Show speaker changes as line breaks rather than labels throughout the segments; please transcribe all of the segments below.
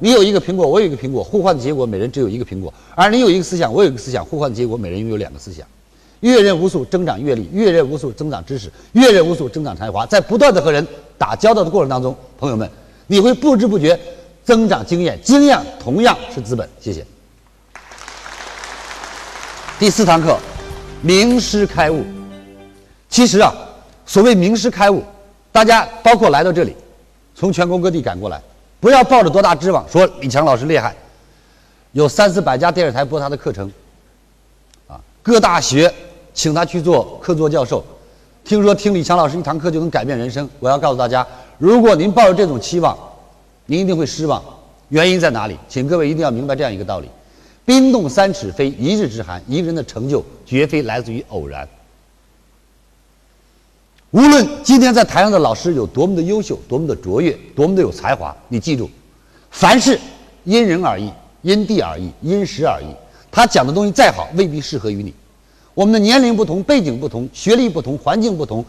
你有一个苹果，我有一个苹果，互换的结果每人只有一个苹果；而你有一个思想，我有一个思想，互换的结果每人拥有两个思想。阅人无数，增长阅历；阅人无数，增长知识；阅人无数，增长才华。在不断的和人打交道的过程当中，朋友们，你会不知不觉增长经验，经验同样是资本。谢谢。第四堂课，名师开悟。其实啊，所谓名师开悟，大家包括来到这里，从全国各地赶过来，不要抱着多大指望，说李强老师厉害，有三四百家电视台播他的课程，啊，各大学请他去做客座教授，听说听李强老师一堂课就能改变人生。我要告诉大家，如果您抱着这种期望，您一定会失望。原因在哪里？请各位一定要明白这样一个道理。冰冻三尺非一日之寒，一个人的成就绝非来自于偶然。无论今天在台上的老师有多么的优秀、多么的卓越、多么的有才华，你记住，凡事因人而异、因地而异、因时而异。他讲的东西再好，未必适合于你。我们的年龄不同、背景不同、学历不同、环境不同，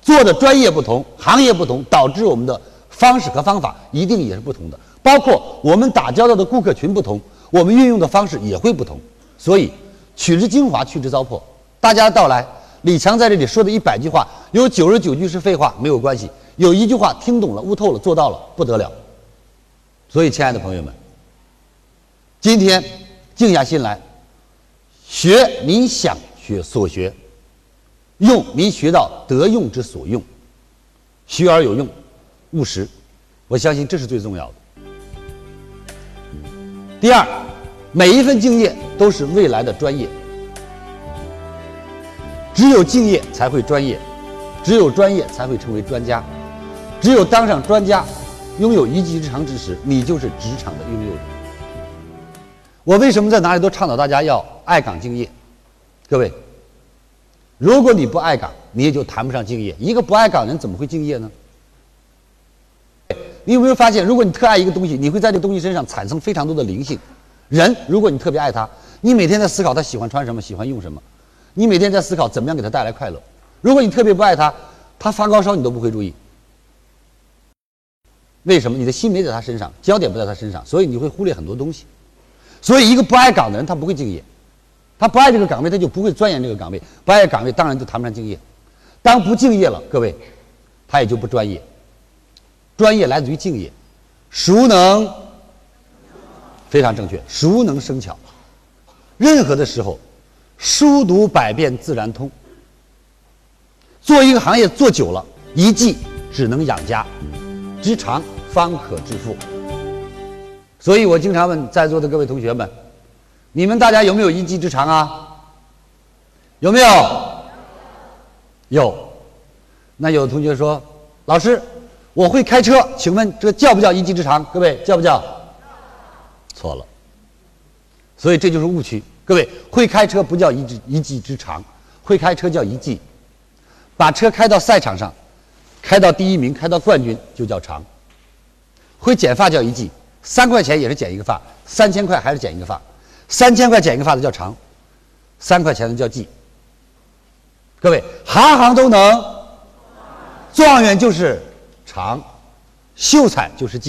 做的专业不同、行业不同，导致我们的方式和方法一定也是不同的。包括我们打交道的顾客群不同。我们运用的方式也会不同，所以取之精华，去之糟粕。大家到来，李强在这里说的一百句话，有九十九句是废话，没有关系；有一句话听懂了、悟透了、做到了，不得了。所以，亲爱的朋友们，今天静下心来，学你想学所学，用你学到得用之所用，学而有用，务实。我相信这是最重要的。第二，每一份敬业都是未来的专业。只有敬业才会专业，只有专业才会成为专家，只有当上专家，拥有一技之长之时，你就是职场的拥有者。我为什么在哪里都倡导大家要爱岗敬业？各位，如果你不爱岗，你也就谈不上敬业。一个不爱岗人怎么会敬业呢？你有没有发现，如果你特爱一个东西，你会在这个东西身上产生非常多的灵性。人，如果你特别爱他，你每天在思考他喜欢穿什么，喜欢用什么，你每天在思考怎么样给他带来快乐。如果你特别不爱他，他发高烧你都不会注意。为什么？你的心没在他身上，焦点不在他身上，所以你会忽略很多东西。所以，一个不爱岗的人，他不会敬业。他不爱这个岗位，他就不会钻研这个岗位。不爱岗位，当然就谈不上敬业。当不敬业了，各位，他也就不专业。专业来自于敬业，熟能非常正确，熟能生巧。任何的时候，书读百遍自然通。做一个行业做久了，一技只能养家，之长方可致富。所以我经常问在座的各位同学们：你们大家有没有一技之长啊？有没有？有。那有的同学说：“老师。”我会开车，请问这叫不叫一技之长？各位叫不叫？错了。所以这就是误区。各位会开车不叫一技一技之长，会开车叫一技。把车开到赛场上，开到第一名，开到冠军就叫长。会剪发叫一技，三块钱也是剪一个发，三千块还是剪一个发，三千块剪一个发的叫长，三块钱的叫技。各位行行都能，状元就是。长，秀才就是技。